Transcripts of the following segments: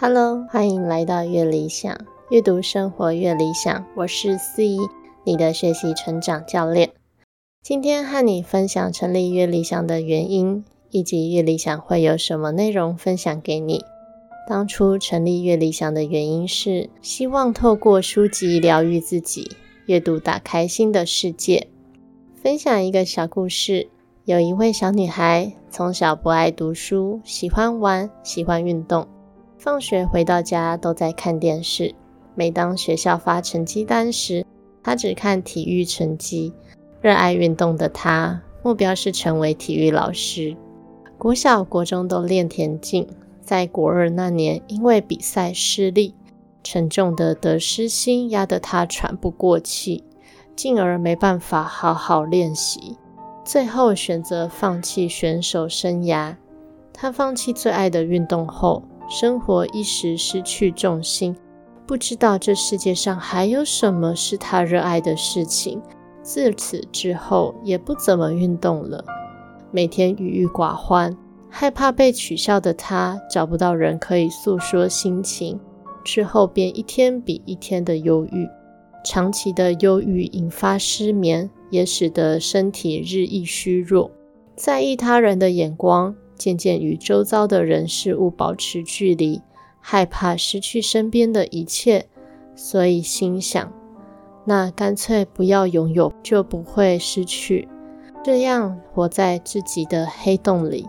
Hello，欢迎来到越理想阅读生活越理想，我是思怡，你的学习成长教练。今天和你分享成立越理想的原因，以及越理想会有什么内容分享给你。当初成立越理想的原因是希望透过书籍疗愈自己，阅读打开新的世界。分享一个小故事，有一位小女孩从小不爱读书，喜欢玩，喜欢运动。放学回到家都在看电视。每当学校发成绩单时，他只看体育成绩。热爱运动的他，目标是成为体育老师。国小、国中都练田径。在国二那年，因为比赛失利，沉重的得失心压得他喘不过气，进而没办法好好练习。最后选择放弃选手生涯。他放弃最爱的运动后。生活一时失去重心，不知道这世界上还有什么是他热爱的事情。自此之后，也不怎么运动了，每天郁郁寡欢，害怕被取笑的他，找不到人可以诉说心情，之后便一天比一天的忧郁。长期的忧郁引发失眠，也使得身体日益虚弱，在意他人的眼光。渐渐与周遭的人事物保持距离，害怕失去身边的一切，所以心想：那干脆不要拥有，就不会失去，这样活在自己的黑洞里。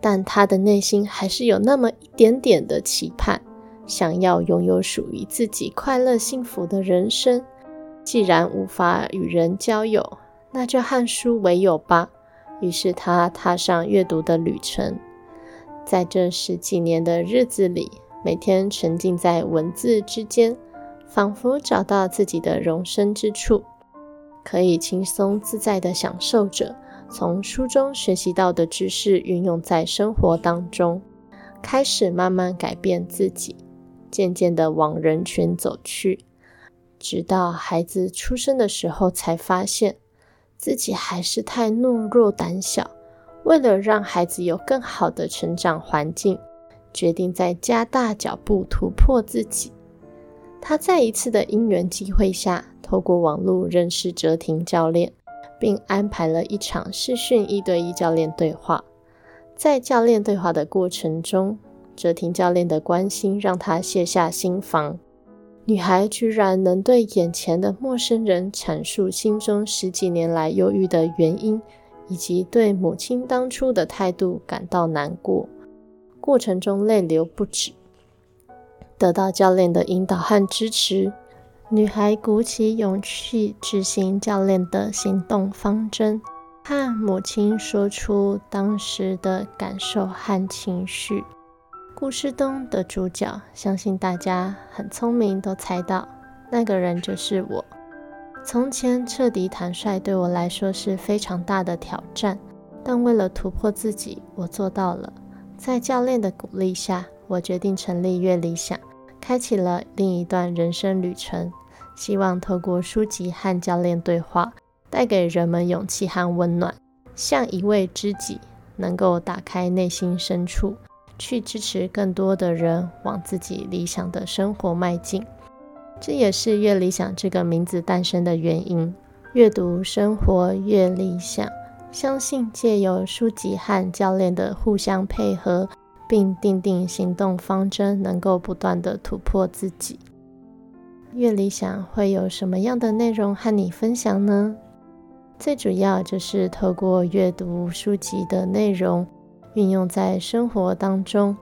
但他的内心还是有那么一点点的期盼，想要拥有属于自己快乐幸福的人生。既然无法与人交友，那就和书为友吧。于是他踏上阅读的旅程，在这十几年的日子里，每天沉浸在文字之间，仿佛找到自己的容身之处，可以轻松自在地享受着从书中学习到的知识，运用在生活当中，开始慢慢改变自己，渐渐地往人群走去，直到孩子出生的时候，才发现。自己还是太懦弱胆小，为了让孩子有更好的成长环境，决定再加大脚步突破自己。他在一次的因缘机会下，透过网络认识哲廷教练，并安排了一场视讯一对一教练对话。在教练对话的过程中，哲廷教练的关心让他卸下心防。女孩居然能对眼前的陌生人阐述心中十几年来忧郁的原因，以及对母亲当初的态度感到难过，过程中泪流不止。得到教练的引导和支持，女孩鼓起勇气执行教练的行动方针，和母亲说出当时的感受和情绪。故事中的主角，相信大家很聪明，都猜到那个人就是我。从前彻底坦率对我来说是非常大的挑战，但为了突破自己，我做到了。在教练的鼓励下，我决定成立月理想，开启了另一段人生旅程。希望透过书籍和教练对话，带给人们勇气和温暖，像一位知己，能够打开内心深处。去支持更多的人往自己理想的生活迈进，这也是越理想这个名字诞生的原因。阅读生活越理想，相信借由书籍和教练的互相配合，并定定行动方针，能够不断的突破自己。越理想会有什么样的内容和你分享呢？最主要就是透过阅读书籍的内容。运用在生活当中，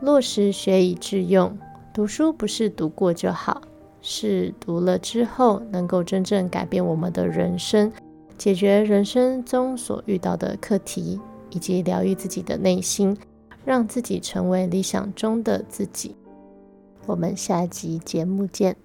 落实学以致用。读书不是读过就好，是读了之后能够真正改变我们的人生，解决人生中所遇到的课题，以及疗愈自己的内心，让自己成为理想中的自己。我们下集节目见。